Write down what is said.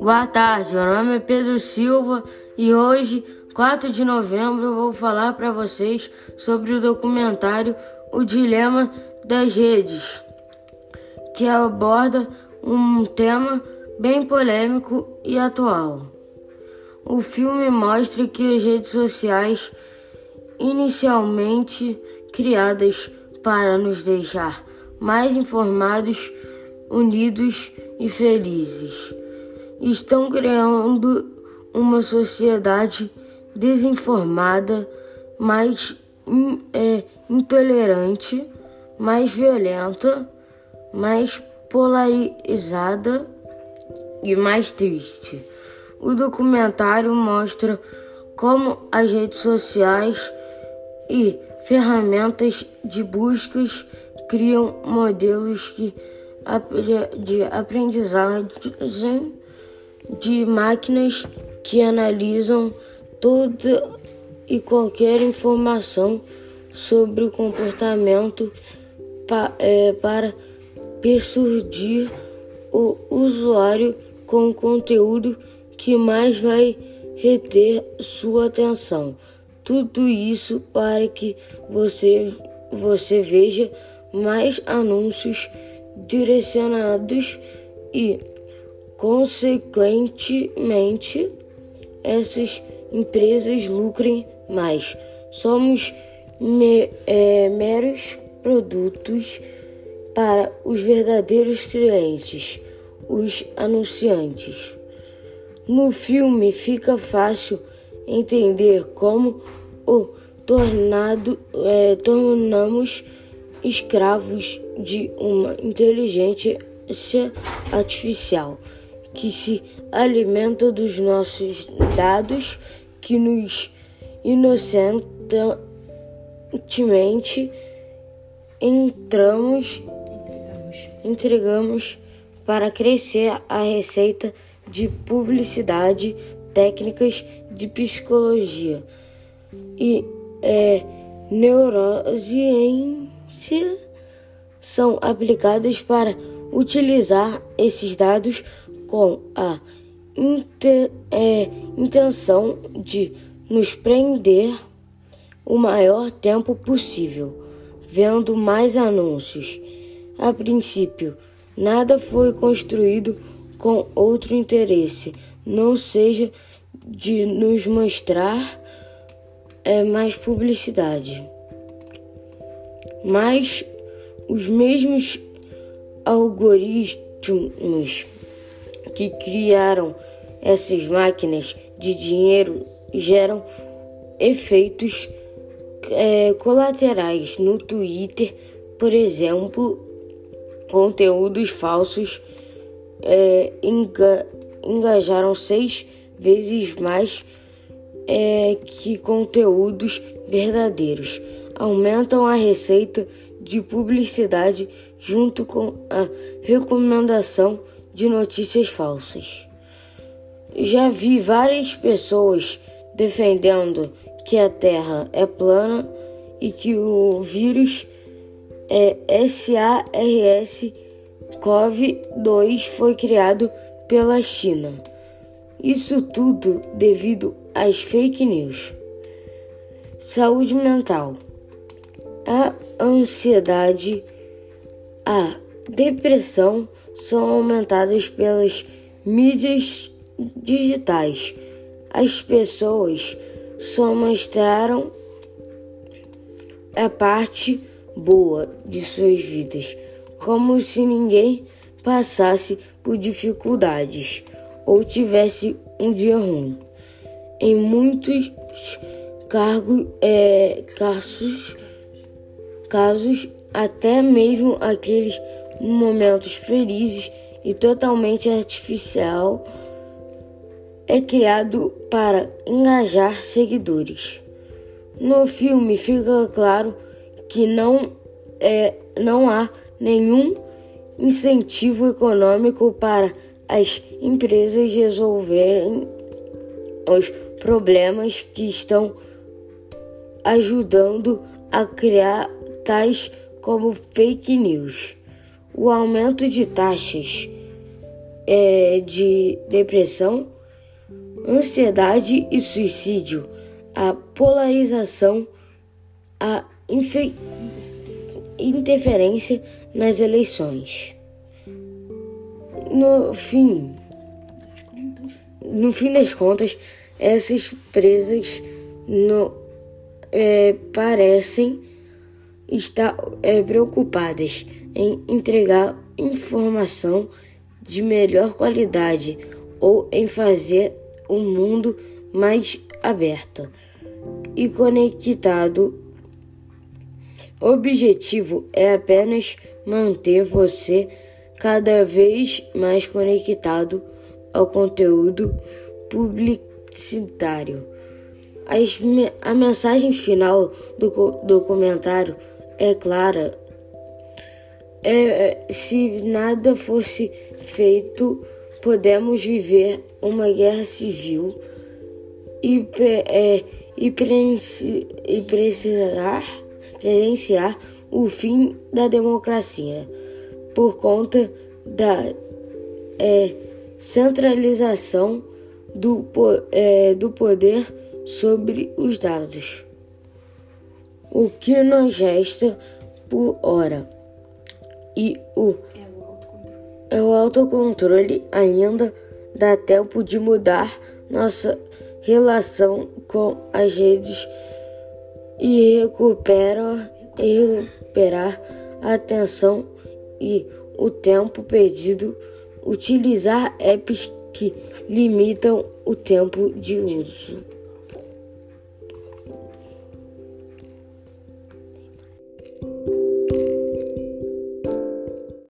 Boa tarde, meu nome é Pedro Silva e hoje, 4 de novembro, eu vou falar para vocês sobre o documentário O Dilema das Redes, que aborda um tema bem polêmico e atual. O filme mostra que as redes sociais, inicialmente criadas para nos deixar mais informados, unidos e felizes estão criando uma sociedade desinformada, mais in, é, intolerante, mais violenta, mais polarizada e mais triste. O documentário mostra como as redes sociais e ferramentas de buscas criam modelos que, de aprendizagem de máquinas que analisam toda e qualquer informação sobre o comportamento pa, é, para persuadir o usuário com o conteúdo que mais vai reter sua atenção. Tudo isso para que você, você veja mais anúncios direcionados e Consequentemente, essas empresas lucrem mais. Somos me, é, meros produtos para os verdadeiros clientes, os anunciantes. No filme fica fácil entender como o tornado é, tornamos escravos de uma inteligência artificial que se alimenta dos nossos dados, que nos inocentemente entramos, entregamos para crescer a receita de publicidade, técnicas de psicologia e é, neurociência são aplicadas para utilizar esses dados com a é, intenção de nos prender o maior tempo possível, vendo mais anúncios. A princípio, nada foi construído com outro interesse, não seja de nos mostrar é, mais publicidade. Mas os mesmos algoritmos que criaram essas máquinas de dinheiro geram efeitos é, colaterais no Twitter, por exemplo, conteúdos falsos é, enga, engajaram seis vezes mais é, que conteúdos verdadeiros. Aumentam a receita de publicidade junto com a recomendação de notícias falsas. Já vi várias pessoas defendendo que a Terra é plana e que o vírus é SARS-CoV-2 foi criado pela China. Isso tudo devido às fake news. Saúde mental. A ansiedade, a depressão são aumentadas pelas mídias digitais. As pessoas só mostraram a parte boa de suas vidas, como se ninguém passasse por dificuldades ou tivesse um dia ruim. Em muitos cargos, é, casos, casos, até mesmo aqueles momentos felizes e totalmente artificial é criado para engajar seguidores. No filme fica claro que não, é, não há nenhum incentivo econômico para as empresas resolverem os problemas que estão ajudando a criar tais como fake news. o aumento de taxas é, de depressão, ansiedade e suicídio, a polarização, a interferência nas eleições. No fim, no fim das contas, essas presas no, é, parecem estar é, preocupadas em entregar informação de melhor qualidade ou em fazer um mundo mais aberto e conectado. O objetivo é apenas manter você cada vez mais conectado ao conteúdo publicitário. A mensagem final do documentário é clara. É, se nada fosse feito, podemos viver uma guerra civil e, é, e, e precisar presenciar o fim da democracia por conta da é, centralização do, é, do poder sobre os dados. O que nos resta por hora e o é o autocontrole ainda dá tempo de mudar nossa relação com as redes e recupera, e recuperar a atenção e o tempo perdido, utilizar apps que limitam o tempo de uso.